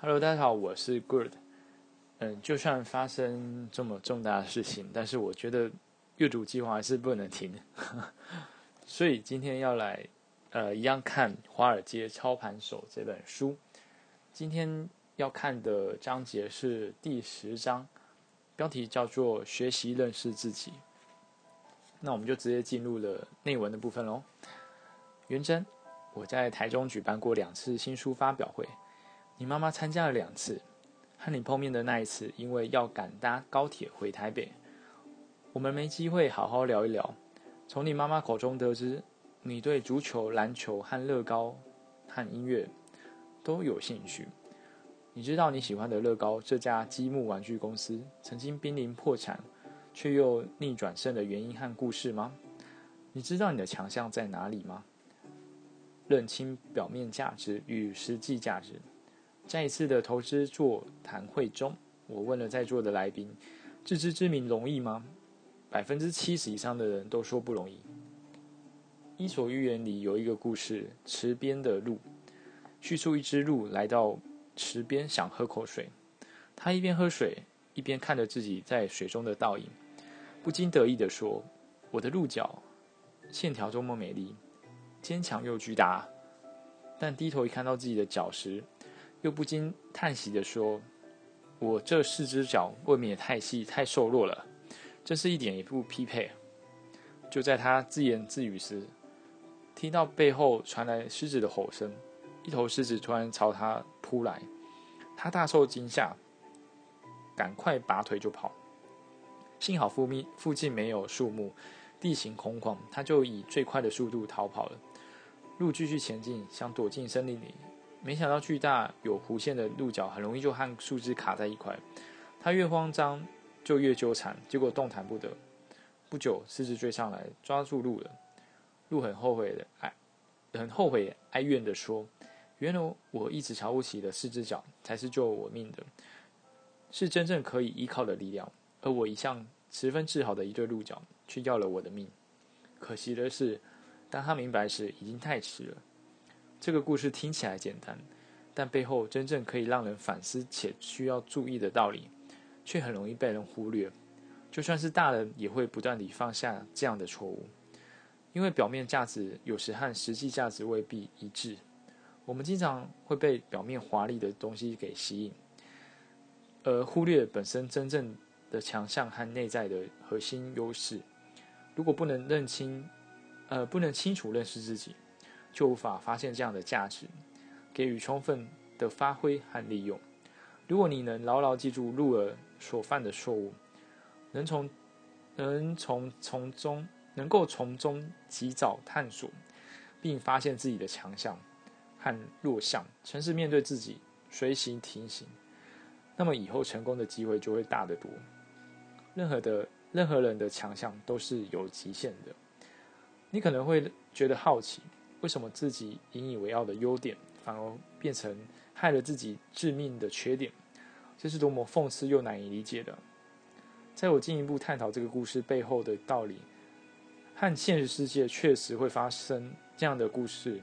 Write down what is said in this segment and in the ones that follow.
Hello，大家好，我是 Good。嗯，就算发生这么重大的事情，但是我觉得阅读计划还是不能停。所以今天要来，呃，一样看《华尔街操盘手》这本书。今天要看的章节是第十章，标题叫做“学习认识自己”。那我们就直接进入了内文的部分喽。元真，我在台中举办过两次新书发表会。你妈妈参加了两次，和你碰面的那一次，因为要赶搭高铁回台北，我们没机会好好聊一聊。从你妈妈口中得知，你对足球、篮球和乐高和音乐都有兴趣。你知道你喜欢的乐高这家积木玩具公司曾经濒临破产，却又逆转胜的原因和故事吗？你知道你的强项在哪里吗？认清表面价值与实际价值。在一次的投资座谈会中，我问了在座的来宾：“自知之明容易吗？”百分之七十以上的人都说不容易。《伊索寓言》里有一个故事：池边的鹿，叙述一只鹿来到池边想喝口水，它一边喝水，一边看着自己在水中的倒影，不禁得意地说：“我的鹿角线条多么美丽，坚强又巨大。”但低头一看到自己的脚时，又不禁叹息地说：“我这四只脚未免也太细、太瘦弱了，真是一点也不匹配。”就在他自言自语时，听到背后传来狮子的吼声，一头狮子突然朝他扑来，他大受惊吓，赶快拔腿就跑。幸好附密附近没有树木，地形空旷，他就以最快的速度逃跑了。鹿继续前进，想躲进森林里。没想到巨大有弧线的鹿角很容易就和树枝卡在一块，他越慌张就越纠缠，结果动弹不得。不久，狮子追上来抓住鹿了。鹿很后悔的哀，很后悔哀怨的说：“原来我一直瞧不起的四只脚才是救我命的，是真正可以依靠的力量。而我一向十分自豪的一对鹿角，却要了我的命。可惜的是，当他明白时，已经太迟了。”这个故事听起来简单，但背后真正可以让人反思且需要注意的道理，却很容易被人忽略。就算是大人，也会不断地放下这样的错误，因为表面价值有时和实际价值未必一致。我们经常会被表面华丽的东西给吸引，而忽略本身真正的强项和内在的核心优势。如果不能认清，呃，不能清楚认识自己。就无法发现这样的价值，给予充分的发挥和利用。如果你能牢牢记住鹿儿所犯的错误，能从能从从中能够从中及早探索，并发现自己的强项和弱项，诚实面对自己，随行提醒，那么以后成功的机会就会大得多。任何的任何人的强项都是有极限的。你可能会觉得好奇。为什么自己引以为傲的优点，反而变成害了自己致命的缺点？这是多么讽刺又难以理解的！在我进一步探讨这个故事背后的道理，和现实世界确实会发生这样的故事、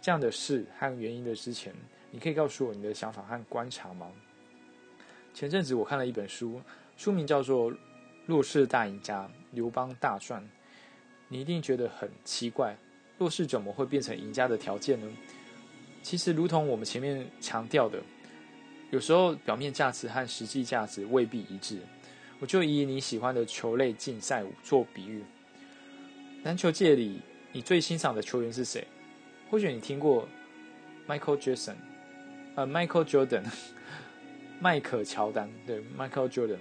这样的事和原因的之前，你可以告诉我你的想法和观察吗？前阵子我看了一本书，书名叫做《弱势大赢家：刘邦大赚》，你一定觉得很奇怪。弱势怎么会变成赢家的条件呢？其实，如同我们前面强调的，有时候表面价值和实际价值未必一致。我就以你喜欢的球类竞赛做比喻，篮球界里你最欣赏的球员是谁？或许你听过 Michael Jackson，呃，Michael Jordan，迈克乔丹，对，Michael Jordan，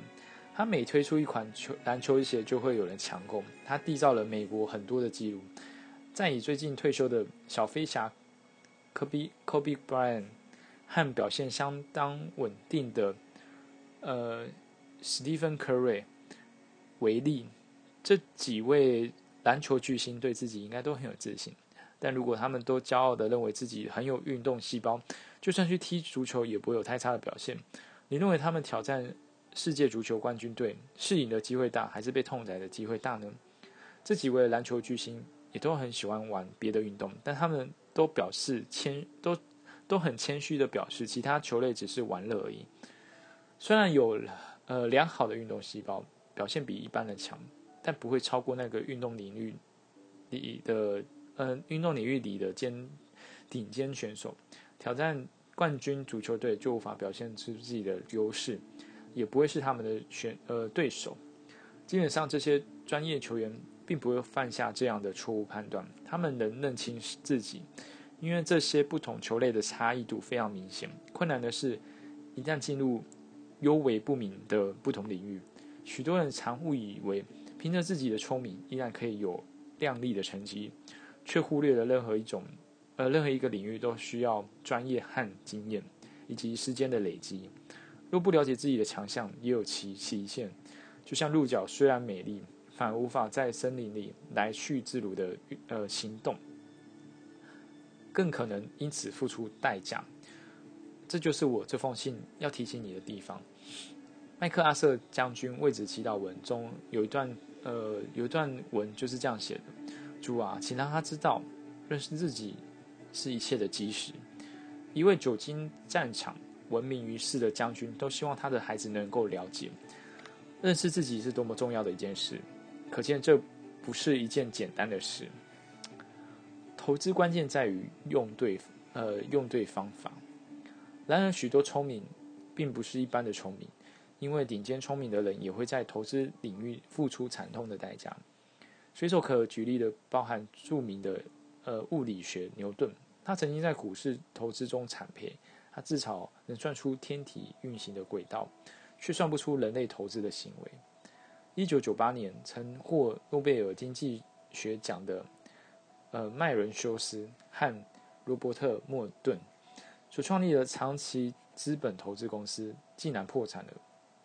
他每推出一款球篮球鞋，就会有人抢购，他缔造了美国很多的记录。再以最近退休的小飞侠科比 Kobe Bryant 和表现相当稳定的呃 Stephen Curry 为例，这几位篮球巨星对自己应该都很有自信。但如果他们都骄傲的认为自己很有运动细胞，就算去踢足球也不会有太差的表现。你认为他们挑战世界足球冠军队是赢的机会大，还是被痛宰的机会大呢？这几位篮球巨星。也都很喜欢玩别的运动，但他们都表示谦都都很谦虚的表示，其他球类只是玩乐而已。虽然有呃良好的运动细胞，表现比一般人强，但不会超过那个运动领域里的呃运动领域里的尖顶尖选手。挑战冠军足球队就无法表现出自己的优势，也不会是他们的选呃对手。基本上，这些专业球员并不会犯下这样的错误判断，他们能认清自己。因为这些不同球类的差异度非常明显。困难的是，一旦进入优为不明的不同领域，许多人常误以为凭着自己的聪明依然可以有亮丽的成绩，却忽略了任何一种呃任何一个领域都需要专业和经验以及时间的累积。若不了解自己的强项，也有其极限。就像鹿角虽然美丽，反而无法在森林里来去自如的呃行动。更可能因此付出代价，这就是我这封信要提醒你的地方。麦克阿瑟将军为子祈祷文中有一段，呃，有一段文就是这样写的：“主啊，请让他知道，认识自己是一切的基石。”一位久经战场、闻名于世的将军，都希望他的孩子能够了解，认识自己是多么重要的一件事。可见，这不是一件简单的事。投资关键在于用对，呃，用对方法。然而，许多聪明并不是一般的聪明，因为顶尖聪明的人也会在投资领域付出惨痛的代价。随手可举例的包含著名的呃物理学牛顿，他曾经在股市投资中惨赔，他至少能算出天体运行的轨道，却算不出人类投资的行为。一九九八年曾获诺贝尔经济学奖的。呃，麦伦修斯和罗伯特莫顿所创立的长期资本投资公司竟然破产了，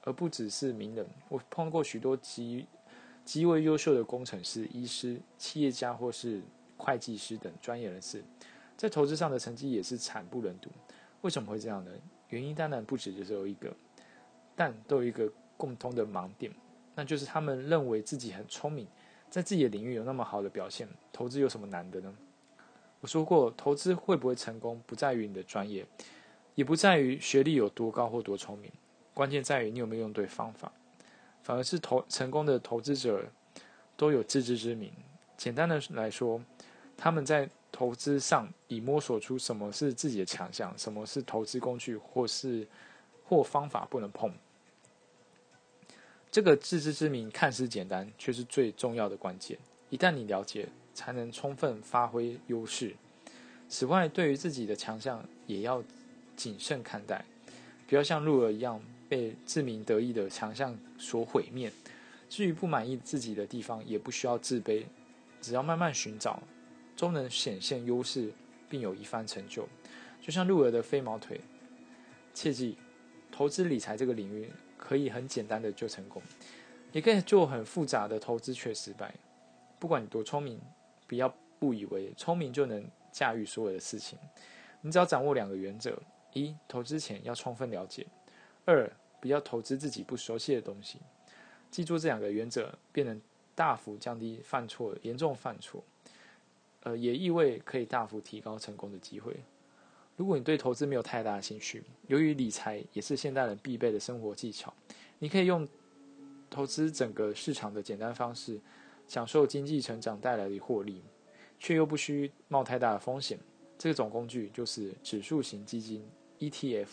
而不只是名人。我碰过许多极极为优秀的工程师、医师、企业家或是会计师等专业人士，在投资上的成绩也是惨不忍睹。为什么会这样呢？原因当然不止只有一个，但都有一个共通的盲点，那就是他们认为自己很聪明。在自己的领域有那么好的表现，投资有什么难的呢？我说过，投资会不会成功，不在于你的专业，也不在于学历有多高或多聪明，关键在于你有没有用对方法。反而是投成功的投资者都有自知之明。简单的来说，他们在投资上已摸索出什么是自己的强项，什么是投资工具或是或方法不能碰。这个自知之明看似简单，却是最重要的关键。一旦你了解，才能充分发挥优势。此外，对于自己的强项，也要谨慎看待，不要像鹿儿一样被自鸣得意的强项所毁灭。至于不满意自己的地方，也不需要自卑，只要慢慢寻找，终能显现优势，并有一番成就。就像鹿儿的飞毛腿。切记，投资理财这个领域。可以很简单的就成功，也可以做很复杂的投资却失败。不管你多聪明，不要误以为聪明就能驾驭所有的事情。你只要掌握两个原则：一、投资前要充分了解；二、不要投资自己不熟悉的东西。记住这两个原则，便能大幅降低犯错、严重犯错，呃，也意味可以大幅提高成功的机会。如果你对投资没有太大的兴趣，由于理财也是现代人必备的生活技巧，你可以用投资整个市场的简单方式，享受经济成长带来的获利，却又不需冒太大的风险。这种工具就是指数型基金 （ETF），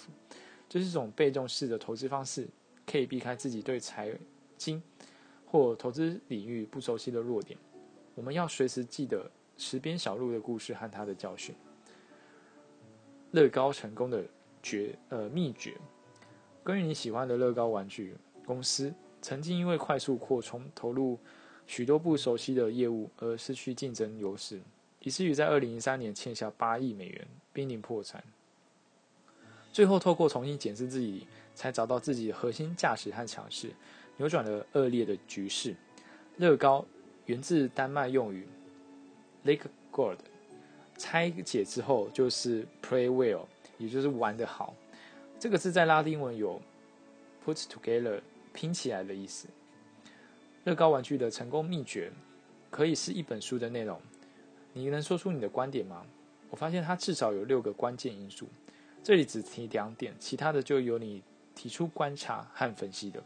这是一种被动式的投资方式，可以避开自己对财经或投资领域不熟悉的弱点。我们要随时记得池边小路的故事和他的教训。乐高成功的诀呃秘诀，关于你喜欢的乐高玩具公司，曾经因为快速扩充，投入许多不熟悉的业务而失去竞争优势，以至于在二零一三年欠下八亿美元，濒临破产。最后透过重新检视自己，才找到自己的核心价值和强势，扭转了恶劣的局势。乐高源自丹麦用语 “Lake God”。拆解之后就是 play well，也就是玩得好。这个字在拉丁文有 put together 拼起来的意思。乐高玩具的成功秘诀可以是一本书的内容。你能说出你的观点吗？我发现它至少有六个关键因素。这里只提两点，其他的就由你提出观察和分析的。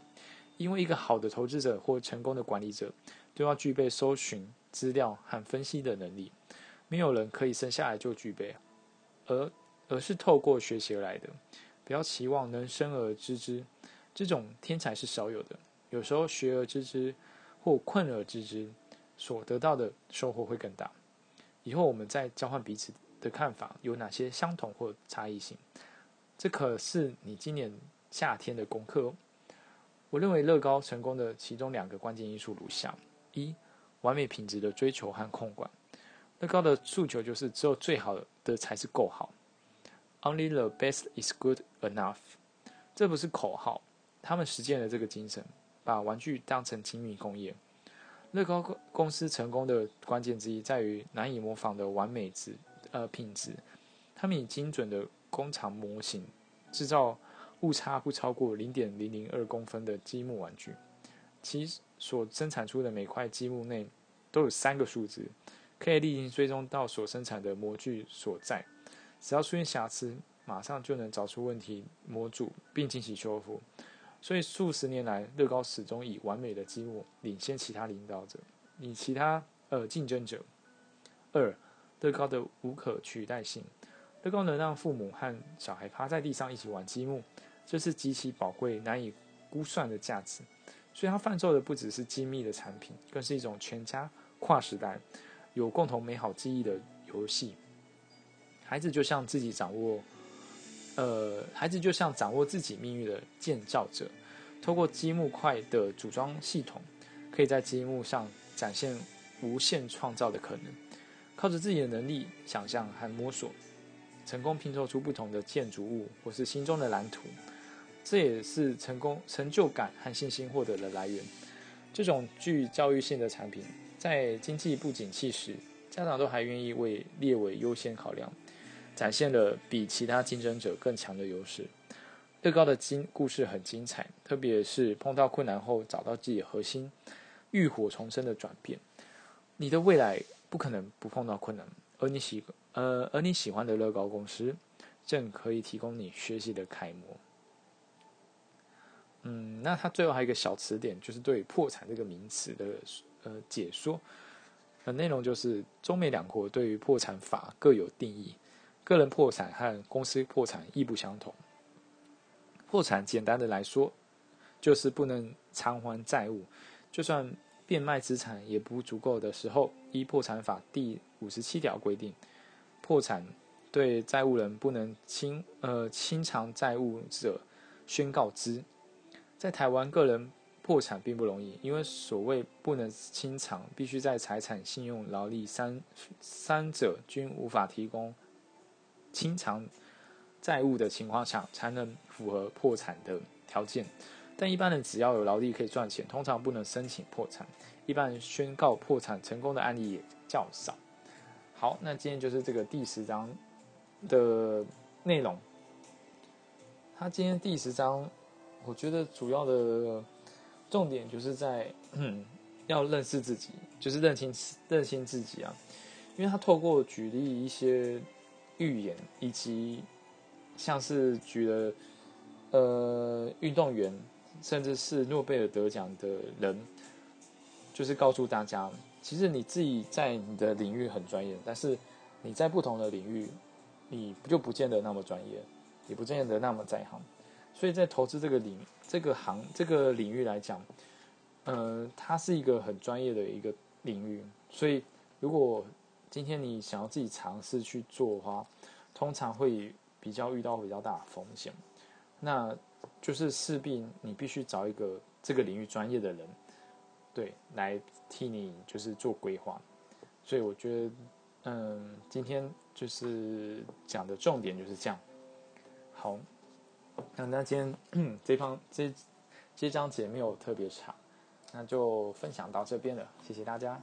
因为一个好的投资者或成功的管理者，都要具备搜寻资料和分析的能力。没有人可以生下来就具备，而而是透过学习而来的。不要期望能生而知之，这种天才是少有的。有时候学而知之或困而知之，所得到的收获会更大。以后我们再交换彼此的看法，有哪些相同或差异性？这可是你今年夏天的功课哦。我认为乐高成功的其中两个关键因素如下：一、完美品质的追求和控管。乐高的诉求就是只有最好的才是够好，Only the best is good enough。这不是口号，他们实践了这个精神，把玩具当成精密工业。乐高公司成功的关键之一在于难以模仿的完美质呃品质。他们以精准的工厂模型制造。误差不超过零点零零二公分的积木玩具，其所生产出的每块积木内都有三个数字，可以立即追踪到所生产的模具所在。只要出现瑕疵，马上就能找出问题模组并进行修复。所以数十年来，乐高始终以完美的积木领先其他领导者，以其他呃竞争者。二，乐高的无可取代性，乐高能让父母和小孩趴在地上一起玩积木。这是极其宝贵、难以估算的价值，所以它贩售的不只是精密的产品，更是一种全家跨时代、有共同美好记忆的游戏。孩子就像自己掌握，呃，孩子就像掌握自己命运的建造者，透过积木块的组装系统，可以在积木上展现无限创造的可能，靠着自己的能力、想象和摸索，成功拼凑出不同的建筑物或是心中的蓝图。这也是成功成就感和信心获得的来源。这种具教育性的产品，在经济不景气时，家长都还愿意为列为优先考量，展现了比其他竞争者更强的优势。乐高的精故事很精彩，特别是碰到困难后找到自己核心，浴火重生的转变。你的未来不可能不碰到困难，而你喜呃而你喜欢的乐高公司，正可以提供你学习的楷模。嗯，那它最后还有一个小词典，就是对破产这个名词的呃解说。呃，内容就是中美两国对于破产法各有定义，个人破产和公司破产亦不相同。破产简单的来说，就是不能偿还债务，就算变卖资产也不足够的时候，依破产法第五十七条规定，破产对债务人不能清呃清偿债务者宣告之。在台湾，个人破产并不容易，因为所谓不能清偿，必须在财产、信用、劳力三三者均无法提供清偿债务的情况下，才能符合破产的条件。但一般人只要有劳力可以赚钱，通常不能申请破产。一般人宣告破产成功的案例也较少。好，那今天就是这个第十章的内容。他今天第十章。我觉得主要的重点就是在要认识自己，就是认清认清自己啊。因为他透过举例一些预言，以及像是举了呃运动员，甚至是诺贝尔得奖的人，就是告诉大家，其实你自己在你的领域很专业，但是你在不同的领域，你不就不见得那么专业，也不见得那么在行。所以在投资这个领这个行这个领域来讲，呃，它是一个很专业的一个领域。所以，如果今天你想要自己尝试去做的话，通常会比较遇到比较大的风险。那就是势必你必须找一个这个领域专业的人，对，来替你就是做规划。所以我觉得，嗯，今天就是讲的重点就是这样。好。那那今天 这方这这章节没有特别长，那就分享到这边了，谢谢大家。